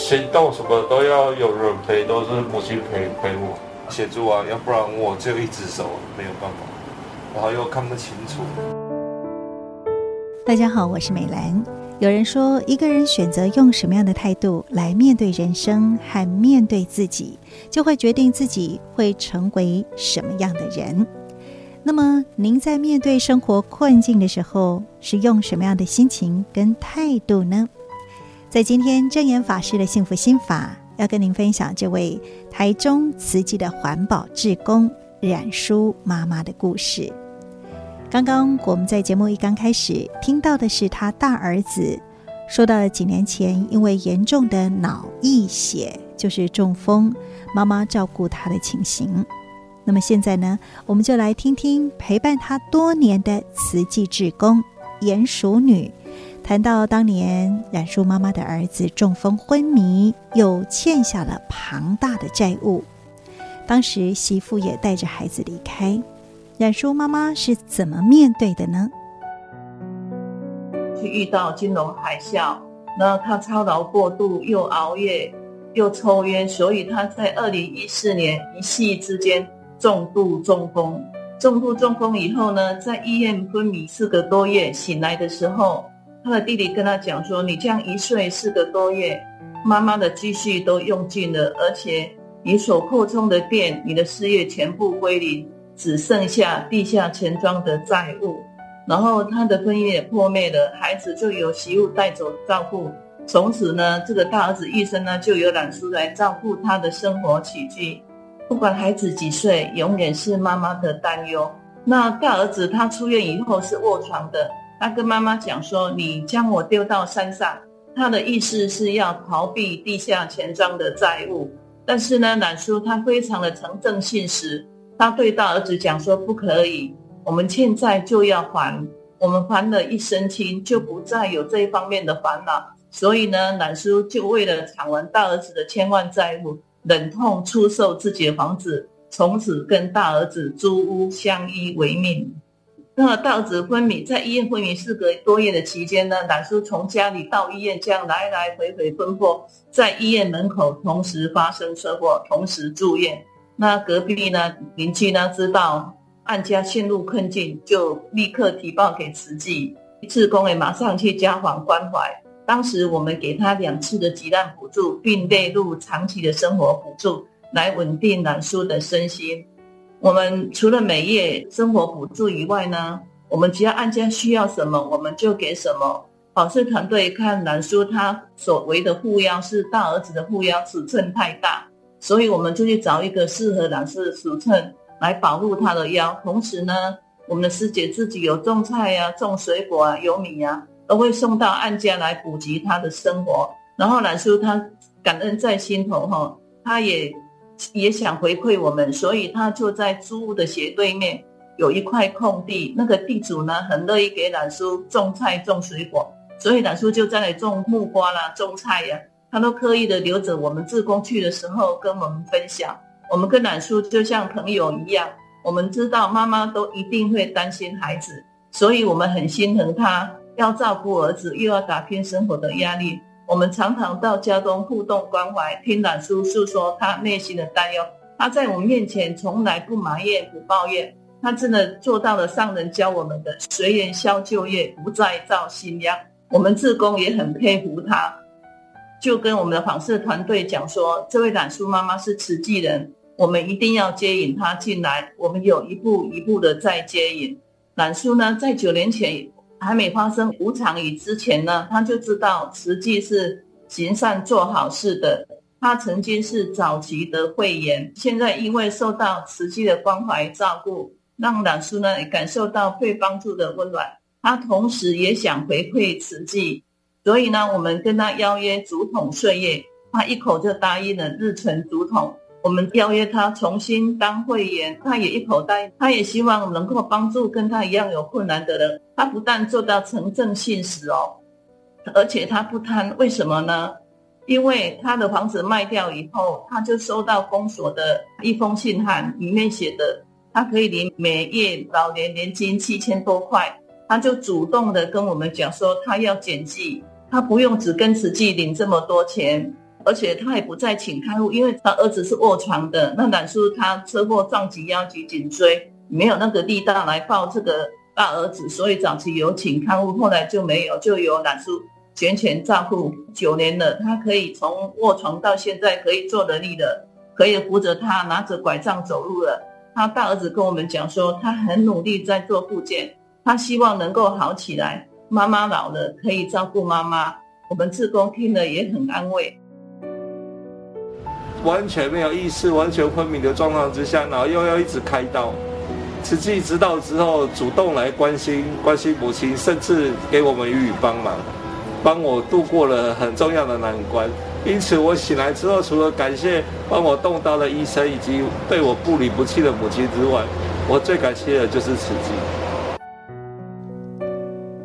行动什么都要有人陪，都是母亲陪陪我协助啊，要不然我只有一只手，没有办法，然后又看不清楚。大家好，我是美兰。有人说，一个人选择用什么样的态度来面对人生和面对自己，就会决定自己会成为什么样的人。那么，您在面对生活困境的时候，是用什么样的心情跟态度呢？在今天证严法师的幸福心法，要跟您分享这位台中慈济的环保志工冉书妈妈的故事。刚刚我们在节目一刚开始听到的是他大儿子说到了几年前因为严重的脑溢血，就是中风，妈妈照顾他的情形。那么现在呢，我们就来听听陪伴他多年的慈济志工严淑女谈到当年冉叔妈妈的儿子中风昏迷，又欠下了庞大的债务，当时媳妇也带着孩子离开。冉叔妈妈是怎么面对的呢？去遇到金融海啸，那她操劳过度，又熬夜，又抽烟，所以她在二零一四年一夕之间重度中风。重度中风以后呢，在医院昏迷四个多月，醒来的时候，他的弟弟跟他讲说：“你这样一睡四个多月，妈妈的积蓄都用尽了，而且你所扩充的店，你的事业全部归零。”只剩下地下钱庄的债务，然后他的婚姻也破灭了，孩子就由媳妇带走照顾。从此呢，这个大儿子一生呢，就由冉书来照顾他的生活起居。不管孩子几岁，永远是妈妈的担忧。那大儿子他出院以后是卧床的，他跟妈妈讲说：“你将我丢到山上。”他的意思是要逃避地下钱庄的债务。但是呢，冉书他非常的诚正信实。他对大儿子讲说：“不可以，我们欠债就要还，我们还了一身轻，就不再有这一方面的烦恼。所以呢，冉书就为了偿还大儿子的千万债务，忍痛出售自己的房子，从此跟大儿子租屋相依为命。那大儿子昏迷在医院昏迷四个多月的期间呢，冉叔从家里到医院这样来来回回奔波，在医院门口同时发生车祸，同时住院。”那隔壁呢，邻居呢知道案家陷入困境，就立刻提报给慈济，志工也马上去家访关怀。当时我们给他两次的急难补助，并列入长期的生活补助，来稳定冉叔的身心。我们除了每月生活补助以外呢，我们只要案家需要什么，我们就给什么。保释团队看冉书他所围的护腰是大儿子的护腰尺寸太大。所以我们就去找一个适合冉书的尺寸来保护他的腰。同时呢，我们的师姐自己有种菜呀、啊、种水果啊、有米呀、啊，都会送到案家来补给他的生活。然后冉书他感恩在心头哈，他也也想回馈我们，所以他就在租屋的斜对面有一块空地，那个地主呢很乐意给冉叔种菜、种水果，所以冉叔就在那里种木瓜啦、种菜呀、他都刻意的留着我们自工去的时候跟我们分享，我们跟冉叔就像朋友一样。我们知道妈妈都一定会担心孩子，所以我们很心疼他，要照顾儿子又要打拼生活的压力。我们常常到家中互动关怀，听冉叔诉说他内心的担忧。他在我们面前从来不埋怨不抱怨，他真的做到了上人教我们的随缘消旧业，不再造新殃。我们志工也很佩服他。就跟我们的访视团队讲说，这位冉叔妈妈是慈济人，我们一定要接引她进来。我们有一步一步的在接引冉叔呢，在九年前还没发生无常以之前呢，他就知道慈济是行善做好事的。他曾经是早期的会员，现在因为受到慈济的关怀照顾，让老师呢也感受到被帮助的温暖。他同时也想回馈慈济。所以呢，我们跟他邀约竹筒岁月，他一口就答应了日存竹筒。我们邀约他重新当会员，他也一口答应。他也希望能够帮助跟他一样有困难的人。他不但做到诚正信实哦，而且他不贪。为什么呢？因为他的房子卖掉以后，他就收到公所的一封信函，里面写的他可以领每月老年年金七千多块，他就主动的跟我们讲说他要减记。他不用只跟慈济领这么多钱，而且他也不再请看护，因为他儿子是卧床的。那阮叔他车祸撞击腰及颈椎，没有那个力道来抱这个大儿子，所以早期有请看护，后来就没有，就由阮叔全权照顾九年了。他可以从卧床到现在可以坐得力了，可以扶着他拿着拐杖走路了。他大儿子跟我们讲说，他很努力在做复健，他希望能够好起来。妈妈老了可以照顾妈妈，我们志工听了也很安慰。完全没有意识、完全昏迷的状况之下，然后又要一直开刀。慈济知道之后，主动来关心、关心母亲，甚至给我们予以帮忙，帮我度过了很重要的难关。因此，我醒来之后，除了感谢帮我动刀的医生以及对我不离不弃的母亲之外，我最感谢的就是慈济。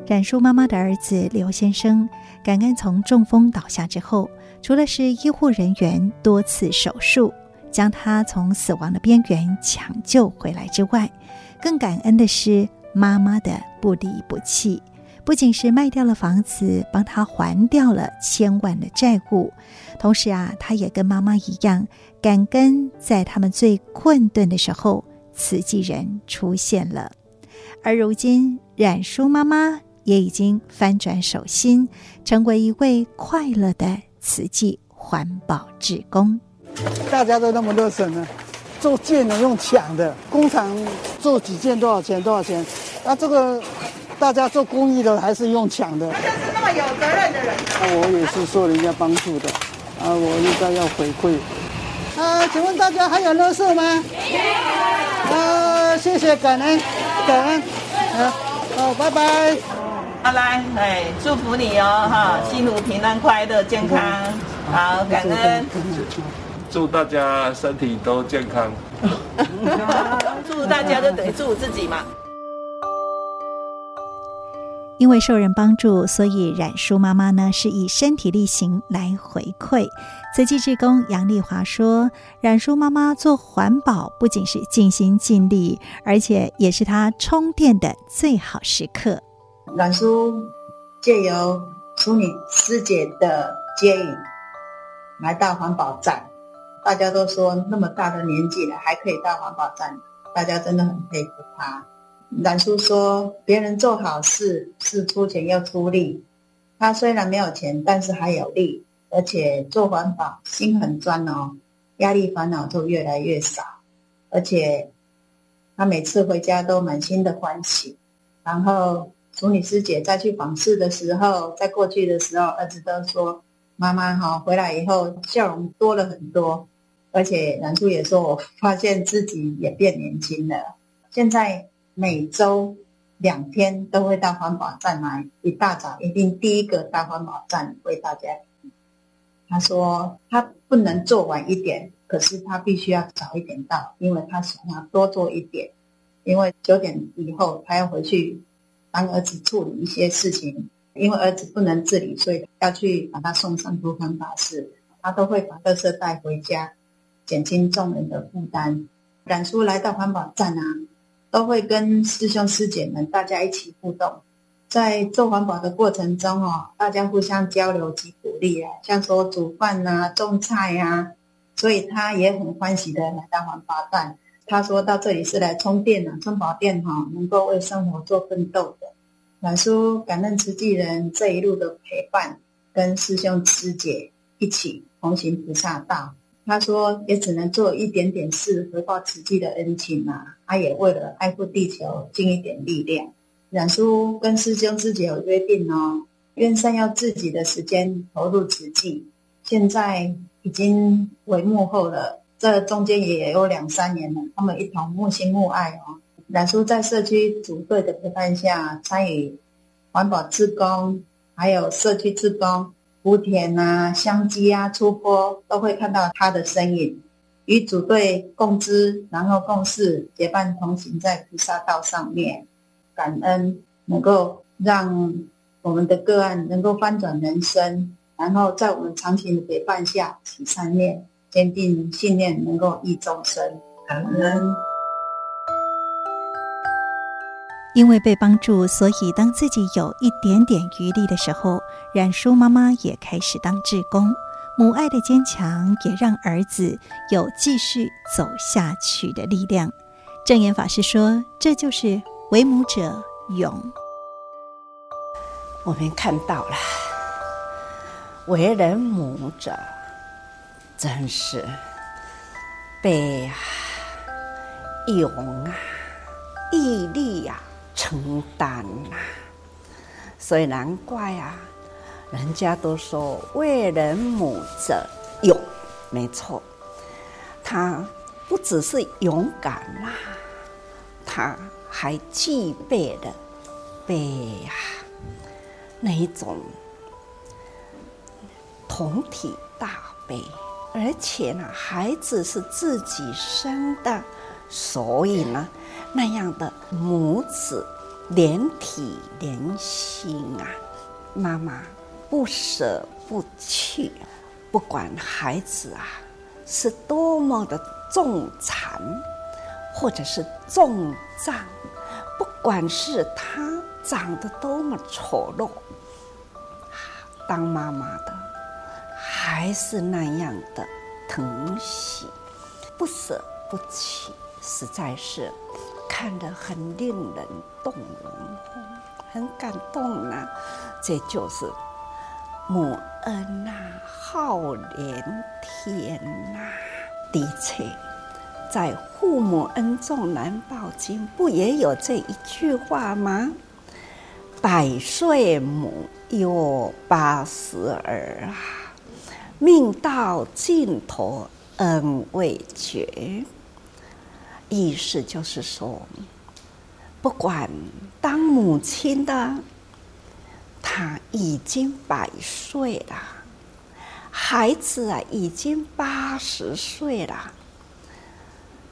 冉叔妈妈的儿子刘先生，感恩从中风倒下之后，除了是医护人员多次手术将他从死亡的边缘抢救回来之外，更感恩的是妈妈的不离不弃。不仅是卖掉了房子，帮他还掉了千万的债务，同时啊，他也跟妈妈一样，感恩在他们最困顿的时候，慈济人出现了。而如今，冉叔妈妈也已经翻转手心，成为一位快乐的。慈济环保志工，大家都那么热忱呢，做件呢用抢的，工厂做几件多少钱多少钱？那这个大家做公益的还是用抢的？好像是那么有责任的人。那我也是受人家帮助的，啊，我应该要回馈。啊，请问大家还有乐色吗？啊，谢谢感恩感恩，好，好，拜拜。好来，哎，祝福你哦，哈，幸福、平安、快乐、健康，好，感恩。祝大家身体都健康。祝大家都等于祝自己嘛。因为受人帮助，所以冉叔妈妈呢是以身体力行来回馈。慈济志工杨丽华说：“冉叔妈妈做环保不仅是尽心尽力，而且也是她充电的最好时刻。”冉叔借由淑女师姐的接引，来到环保站，大家都说那么大的年纪了还可以到环保站，大家真的很佩服他。冉叔说，别人做好事是出钱又出力，他虽然没有钱，但是还有力，而且做环保心很专哦，压力烦恼就越来越少，而且他每次回家都满心的欢喜，然后。淑女师姐再去访视的时候，在过去的时候，儿子都说：“妈妈哈，回来以后笑容多了很多。”而且南叔也说：“我发现自己也变年轻了。”现在每周两天都会到环保站来，一大早一定第一个到环保站为大家。他说他不能做晚一点，可是他必须要早一点到，因为他想要多做一点，因为九点以后他要回去。帮儿子处理一些事情，因为儿子不能自理，所以要去把他送上护分法室。他都会把垃圾带回家，减轻众人的负担。冉叔来到环保站啊，都会跟师兄师姐们大家一起互动，在做环保的过程中哦，大家互相交流及鼓励啊，像说煮饭啊、种菜啊，所以他也很欢喜的来到环保站。他说到这里是来充电的，充饱电哈，能够为生活做奋斗的。冉叔感恩慈济人这一路的陪伴，跟师兄师姐一起同行菩萨道。他说也只能做一点点事，回报慈济的恩情啊。他也为了爱护地球尽一点力量。冉叔跟师兄师姐有约定哦，愿善要自己的时间投入慈济。现在已经为幕后了。这中间也有两三年了，他们一同木心木爱哦。冉叔在社区组队的陪伴下，参与环保志工，还有社区志工，福田啊、香积啊、出坡，都会看到他的身影，与组队共知，然后共事，结伴同行在菩萨道上面，感恩能够让我们的个案能够翻转人生，然后在我们长期的陪伴下起善念。坚定信念，能够益众生。感恩。因为被帮助，所以当自己有一点点余力的时候，冉叔妈妈也开始当志工，母爱的坚强也让儿子有继续走下去的力量。正言法师说：“这就是为母者勇。”我们看到了，为人母者真是悲啊勇啊毅力呀、啊、承担呐、啊，所以难怪啊，人家都说为人母者勇，没错，他。不只是勇敢啦，他还具备了悲呀那一种同体大悲，而且呢，孩子是自己生的，所以呢，那样的母子连体连心啊，妈妈不舍不弃，不管孩子啊是多么的。重残，或者是重障，不管是他长得多么丑陋，当妈妈的还是那样的疼惜，不舍不弃，实在是看得很令人动容，很感动啊！这就是母恩呐、啊，浩连天呐、的确，在《父母恩重难报经》不也有这一句话吗？百岁母，忧八十儿啊，命到尽头恩未绝。意思就是说，不管当母亲的，她已经百岁了。孩子啊，已经八十岁了。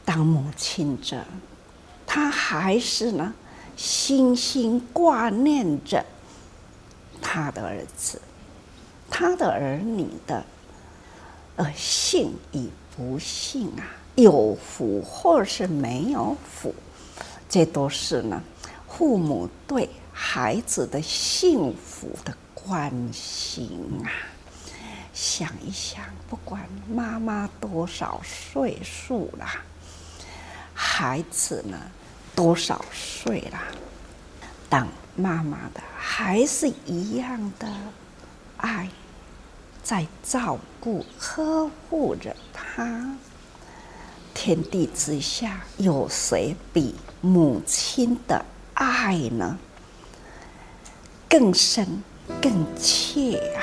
当母亲者，他还是呢，心心挂念着他的儿子、他的儿女的，呃，幸与不幸啊，有福或是没有福，这都是呢，父母对孩子的幸福的关心啊。想一想，不管妈妈多少岁数了，孩子呢多少岁了，当妈妈的还是一样的爱，在照顾、呵护着他。天地之下，有谁比母亲的爱呢？更深、更切啊！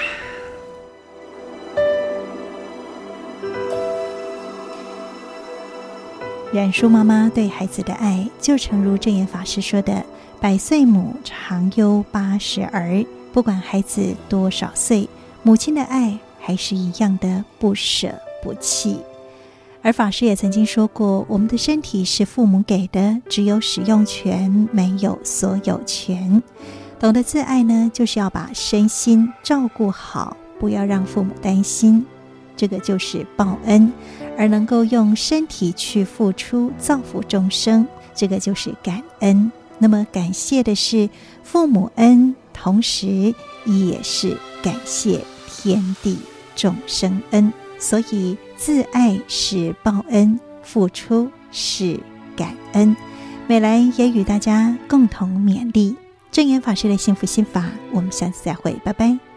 冉叔妈妈对孩子的爱，就诚如证严法师说的：“百岁母，常忧八十儿。”不管孩子多少岁，母亲的爱还是一样的不舍不弃。而法师也曾经说过：“我们的身体是父母给的，只有使用权，没有所有权。懂得自爱呢，就是要把身心照顾好，不要让父母担心。”这个就是报恩，而能够用身体去付出造福众生，这个就是感恩。那么感谢的是父母恩，同时也是感谢天地众生恩。所以自爱是报恩，付出是感恩。美兰也与大家共同勉励正言法师的幸福心法。我们下次再会，拜拜。